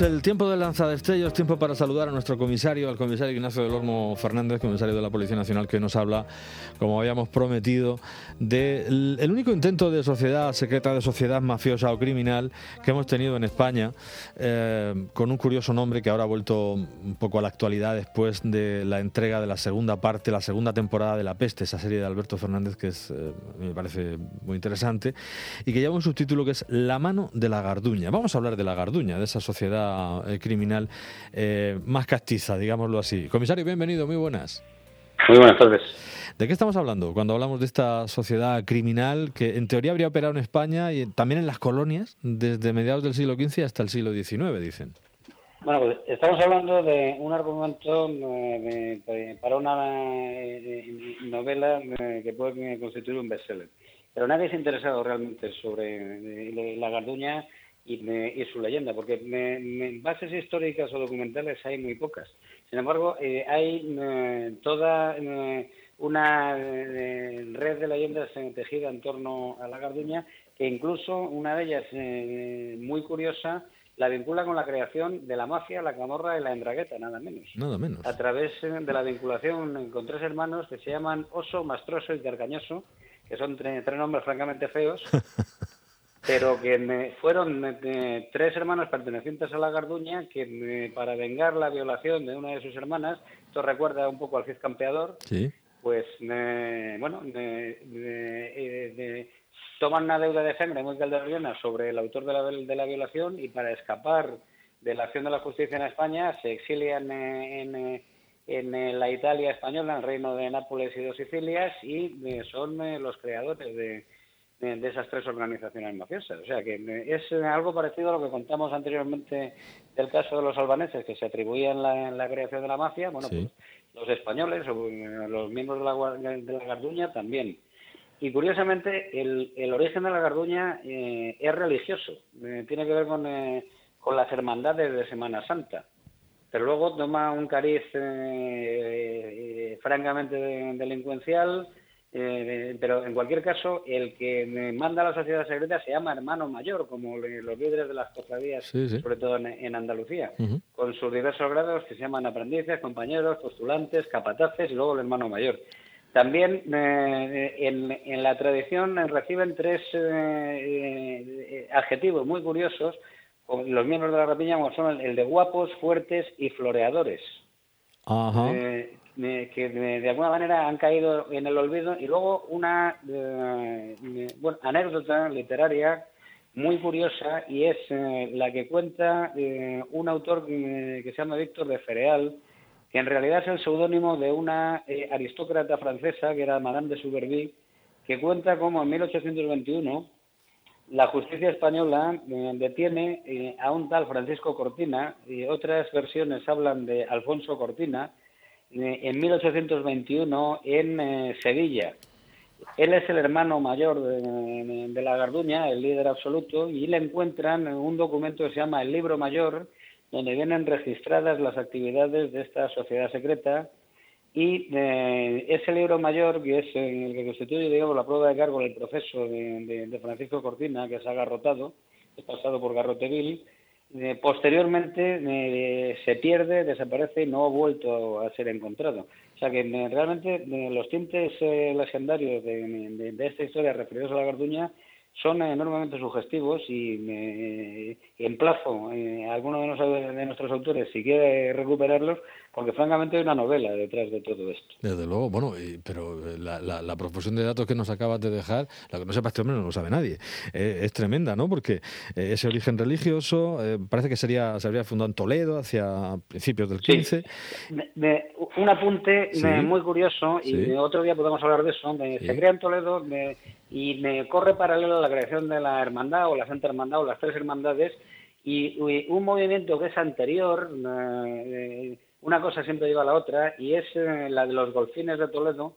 El tiempo de lanzadestellos, tiempo para saludar a nuestro comisario, al comisario Ignacio del Olmo Fernández, comisario de la Policía Nacional, que nos habla, como habíamos prometido, del único intento de sociedad secreta, de sociedad mafiosa o criminal que hemos tenido en España, eh, con un curioso nombre que ahora ha vuelto un poco a la actualidad después de la entrega de la segunda parte, la segunda temporada de La Peste, esa serie de Alberto Fernández que es, eh, me parece muy interesante, y que lleva un subtítulo que es La mano de la Garduña. Vamos a hablar de la Garduña, de esa sociedad eh, criminal eh, más castiza, digámoslo así. Comisario, bienvenido, muy buenas. Muy buenas tardes. ¿De qué estamos hablando cuando hablamos de esta sociedad criminal que en teoría habría operado en España y también en las colonias desde mediados del siglo XV hasta el siglo XIX, dicen? Bueno, pues estamos hablando de un argumento eh, para una novela que puede constituir un bestseller. Pero nadie se ha interesado realmente sobre la Garduña y, su leyenda, porque bases históricas o documentales hay muy pocas. Sin embargo, eh, hay eh, toda eh, una red de leyendas tejida en torno a la Garduña, que incluso una de ellas muy curiosa la vincula con la creación de la mafia, la camorra y la embragueta, nada menos. Nada menos. A través de la vinculación con tres hermanos que se llaman Oso, Mastroso y Carcañoso, que son tres nombres francamente feos, pero que me, fueron tres hermanos pertenecientes a la Garduña que para vengar la violación de una de sus hermanas, esto recuerda un poco al Cid Campeador, pues bueno, eh, toman una deuda de sangre muy calderona sobre el autor de la, de la violación y para escapar de la acción de la justicia en España se exilian en, en la Italia española, en el reino de Nápoles y de Sicilias, y eh, son eh, los creadores de, de esas tres organizaciones mafiosas. O sea que es algo parecido a lo que contamos anteriormente del caso de los albaneses que se atribuían la, la creación de la mafia. Bueno, pues los españoles o eh, los miembros de la, de la Garduña también. Y curiosamente, el, el origen de la Garduña eh, es religioso. Eh, tiene que ver con, con las hermandades de Semana Santa. Pero luego toma un cariz francamente delincuencial eh, pero en cualquier caso, el que me manda a la sociedad secreta se llama hermano mayor, como los líderes de las cofradías, sobre todo en, Andalucía, con sus diversos grados que se llaman aprendices, compañeros, postulantes, capataces y luego el hermano mayor. También eh, en, la tradición reciben tres eh, adjetivos muy curiosos, los miembros de la rapiña, como son el, de guapos, fuertes y floreadores. Ajá que de, alguna manera han caído en el olvido. Y luego una eh, anécdota literaria muy curiosa y es eh, la que cuenta eh, un autor que se llama Víctor de Fereal, que en realidad es el seudónimo de una aristócrata francesa que era Madame de Suberville, que cuenta cómo en 1821 la justicia española detiene a un tal Francisco Cortina y otras versiones hablan de Alfonso Cortina, en 1821 en eh, Sevilla. Él es el hermano mayor de, la Garduña, el líder absoluto, y le encuentran un documento que se llama el Libro Mayor, donde vienen registradas las actividades de esta sociedad secreta. Y eh, ese libro mayor, que es el que constituye digamos, la prueba de cargo del proceso de, Francisco Cortina, que se ha garrotado, es pasado por Garroteville, eh, posteriormente eh, se pierde, desaparece y no ha vuelto a ser encontrado. O sea que eh, realmente los tintes legendarios de, de, esta historia referidos a la Garduña son enormemente sugestivos y emplazo a alguno de, nuestros autores, si quiere recuperarlos, porque francamente hay una novela detrás de todo esto. Desde luego, bueno, pero eh, la, la, proporción de datos que nos acabas de dejar, la que no sepa este hombre no lo sabe nadie, eh, es tremenda, ¿no? Porque eh, ese origen religioso parece que sería se habría fundado en Toledo hacia principios del 15. un apunte muy curioso, y otro día podemos hablar de eso, se crea en Toledo y me corre paralelo a la creación de la hermandad o la Santa Hermandad o las tres hermandades y, un movimiento que es anterior una cosa siempre lleva a la otra y es eh, la de los golfines de Toledo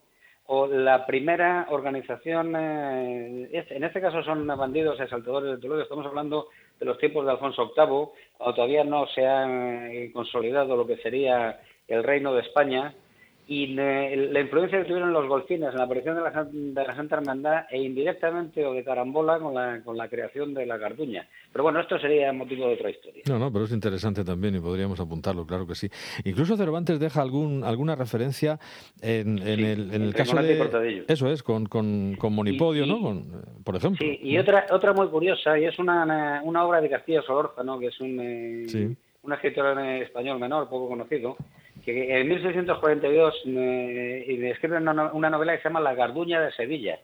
o la primera organización, eh, en este caso son bandidos y asaltadores de Toledo, estamos hablando de los tiempos de Alfonso VIII, cuando todavía no se ha eh, consolidado lo que sería el reino de España, y la influencia que tuvieron los golfines en la aparición de la, de la Santa Hermandad e indirectamente o de carambola con la, con la creación de la Garduña. Pero bueno, esto sería motivo de otra historia. No, no, pero es interesante también y podríamos apuntarlo, claro que sí. Incluso Cervantes deja algún, alguna referencia en, el, en el caso de... Eso es, con, con, con Monipodio, ¿no? por ejemplo. Sí, y otra, otra muy curiosa, y es una, una obra de Castillo Solórzano, que es un, eh, un escritor español menor, poco conocido, que en 1642 eh, escribe una, novela que se llama La Garduña de Sevilla.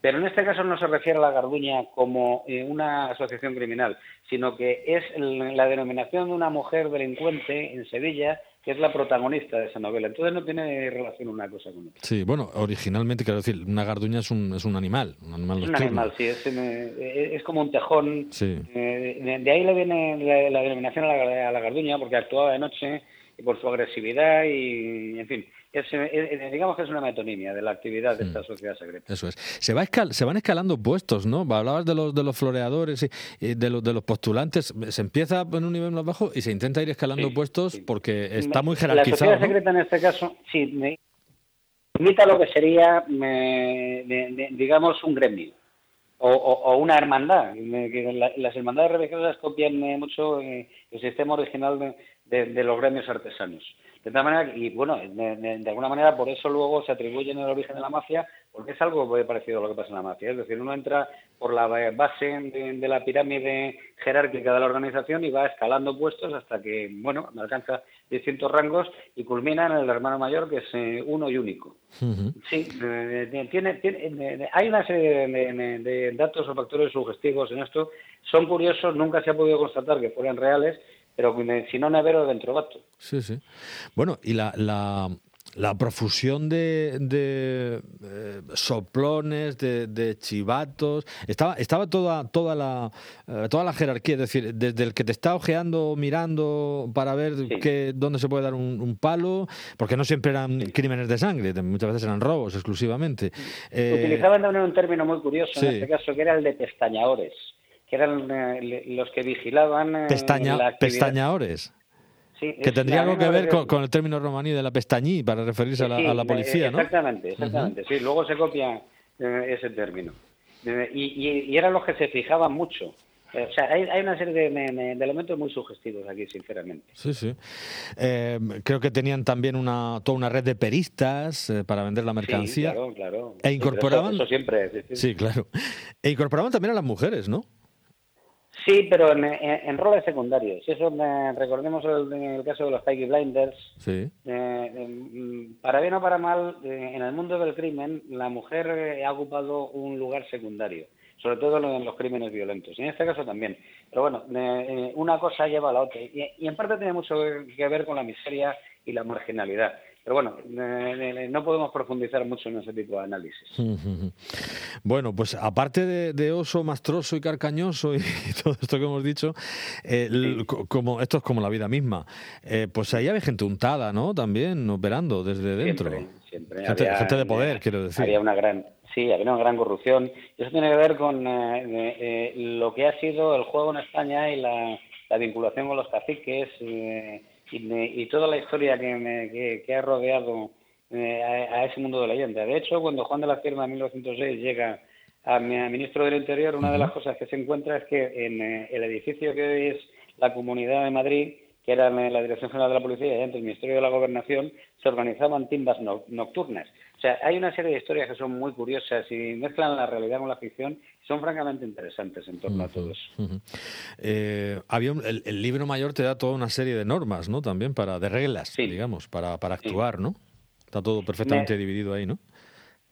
Pero en este caso no se refiere a la Garduña como eh, una asociación criminal, sino que es la denominación de una mujer delincuente en Sevilla que es la protagonista de esa novela. Entonces no tiene relación una cosa con otra. Sí, bueno, originalmente, quiero decir, una garduña es un, es un animal, un animal Es un animal, sí, es, es, como un tejón. Sí. Eh, de, ahí le viene la, denominación a la, a la, garduña, porque actuaba de noche y por su agresividad y, en fin, digamos que es una metonimia de la actividad de esta mm. sociedad secreta. Eso es. Se, va se van escalando puestos, ¿no? Hablabas de los, de los floreadores y, de, los, de los postulantes. Se empieza en un nivel más bajo y se intenta ir escalando puestos porque está muy jerarquizado. La sociedad secreta en este caso, sí, me, imita lo que sería, digamos, un gremio. O, una hermandad. las hermandades religiosas copian eh, mucho eh, el sistema original de, los gremios artesanos. De tal manera, y bueno, de, alguna manera por eso luego se atribuyen el origen de la mafia, porque es algo muy parecido a lo que pasa en la mafia. Es decir, uno entra por la base de, la pirámide jerárquica de la organización y va escalando puestos hasta que, bueno, alcanza distintos rangos y culmina en el hermano mayor, que es eh, uno y único. Sí, eh, tiene, tiene, hay una serie de, datos o factores sugestivos en esto. Son curiosos, nunca se ha podido constatar que fueran reales, pero si no nevero dentro gato. Sí, sí. Bueno, y la, la, la profusión de, de eh, soplones, de, de, chivatos, estaba, estaba toda, toda, la, eh, toda la jerarquía, es decir, desde el que te está ojeando, mirando para ver que, dónde se puede dar un, palo, porque no siempre eran crímenes de sangre, muchas veces eran robos exclusivamente. Eh, Utilizaban un término muy curioso en este caso, que era el de pestañadores que eran eh, los que vigilaban eh, pestañadores. que tendría algo que ver con, el término romaní de la pestañí para referirse a, la, policía, ¿no? Exactamente, exactamente. Sí, luego se copia eh, ese término. y, eran los que se fijaban mucho. O sea, hay, una serie de, elementos muy sugestivos aquí, sinceramente. Sí, sí. creo que tenían también una, toda una red de peristas para vender la mercancía. Sí, claro, claro. E incorporaban... Eso, siempre. sí, claro. E incorporaban también a las mujeres, ¿no? Sí, pero en, roles secundarios. Eso recordemos el, en el caso de los Peaky Blinders. Sí. Eh, mm, para bien o para mal, eh, en el mundo del crimen, la mujer eh, ha ocupado un lugar secundario, sobre todo en los crímenes violentos. Y en este caso también. Pero bueno, una cosa lleva a la otra. Y, y en parte tiene mucho que ver con la miseria y la marginalidad. Pero bueno, no podemos profundizar mucho en ese tipo de análisis. Bueno, pues aparte de, oso, mastroso y carcañoso y todo esto que hemos dicho, eh, como esto es como la vida misma, eh, pues ahí había gente untada, ¿no? También operando desde dentro. Siempre, Gente, de poder, quiero decir. Había una gran, sí, había una gran corrupción. Y eso tiene que ver con eh, lo que ha sido el juego en España y la, vinculación con los caciques y, toda la historia que, que, ha rodeado eh, a, ese mundo de la leyenda. De hecho, cuando Juan de la Cierva en 1906 llega a, ministro del Interior, una de las cosas que se encuentra es que en eh, el edificio que hoy es la Comunidad de Madrid, que era la Dirección General de la Policía y antes el Ministerio de la Gobernación, se organizaban timbas nocturnas. O sea, hay una serie de historias que son muy curiosas y mezclan la realidad con la ficción son francamente interesantes en torno a todo eso. Eh, había el, libro mayor te da toda una serie de normas, ¿no? También para de reglas, digamos, para, para actuar, ¿no? Está todo perfectamente dividido ahí, ¿no?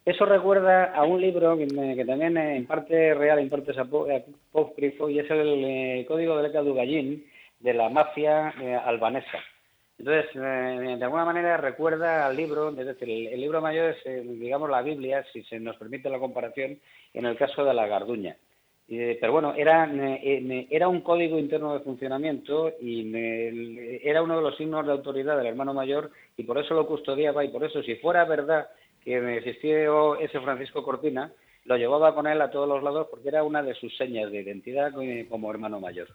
Eso recuerda a un libro que, también en parte real, en parte apócrifo, y es el eh, Código de Leca Gallín de la mafia eh, albanesa. Entonces, de alguna manera recuerda al libro, es decir, el, libro mayor es, digamos, la Biblia, si se nos permite la comparación, en el caso de la Garduña. pero bueno, era, era un código interno de funcionamiento y era uno de los signos de autoridad del hermano mayor y por eso lo custodiaba y por eso, si fuera verdad que existió ese Francisco Cortina, lo llevaba con él a todos los lados porque era una de sus señas de identidad como hermano mayor.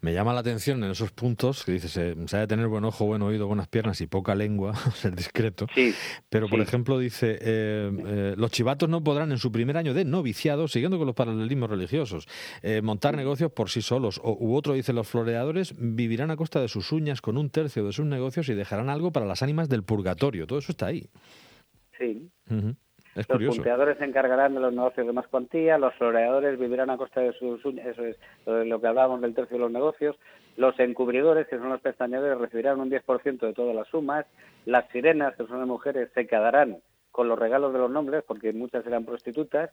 Me llama la atención en esos puntos que dices, se, ha de tener buen ojo, buen oído, buenas piernas y poca lengua, ser discreto. Sí, Pero, por ejemplo, dice, eh, eh, los chivatos no podrán en su primer año de noviciado, siguiendo con los paralelismos religiosos, eh, montar negocios por sí solos. O, u otro dice, los floreadores vivirán a costa de sus uñas con un tercio de sus negocios y dejarán algo para las ánimas del purgatorio. Todo eso está ahí. Sí los punteadores se encargarán de los negocios de más cuantía, los floreadores vivirán a costa de sus uñas, eso es lo que hablábamos del tercio de los negocios, los encubridores, que son los pestañadores, recibirán un 10% de todas las sumas, las sirenas, que son las mujeres, se quedarán con los regalos de los nombres, porque muchas eran prostitutas,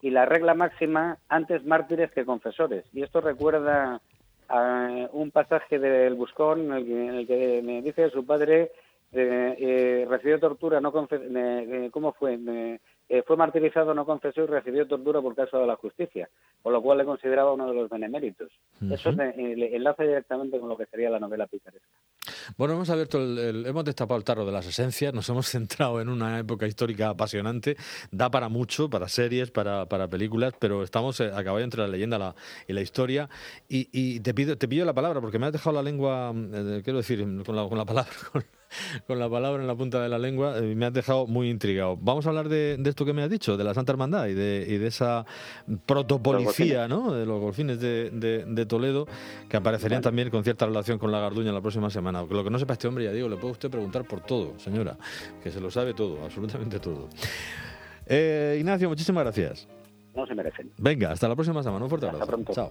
y la regla máxima, antes mártires que confesores. Y esto recuerda a un pasaje del Buscón en el que, me dice que su padre eh, eh, recibió tortura, no eh, ¿cómo fue? Eh, fue martirizado, no confesó y recibió tortura por causa de la justicia, por lo cual le consideraba uno de los beneméritos. Eso enlaza directamente con lo que sería la novela picaresca. Bueno, hemos abierto, el, hemos destapado el tarro de las esencias, nos hemos centrado en una época histórica apasionante, da para mucho, para series, para, para películas, pero estamos a caballo entre la leyenda y la historia. Y, te pido te pido la palabra, porque me has dejado la lengua, quiero decir, con la, con la palabra, con la palabra en la punta de la lengua y me has dejado muy intrigado. Vamos a hablar de, esto que me has dicho, de la Santa Hermandad y de, y de esa protopolicía, ¿no? De los golfines de, de, Toledo, que aparecerían también con cierta relación con la Garduña la próxima semana. Lo que no sepa este hombre, ya digo, le puede usted preguntar por todo, señora, que se lo sabe todo, absolutamente todo. Eh, Ignacio, muchísimas gracias. No se merecen. Venga, hasta la próxima semana. Un fuerte abrazo. Hasta pronto. Chao.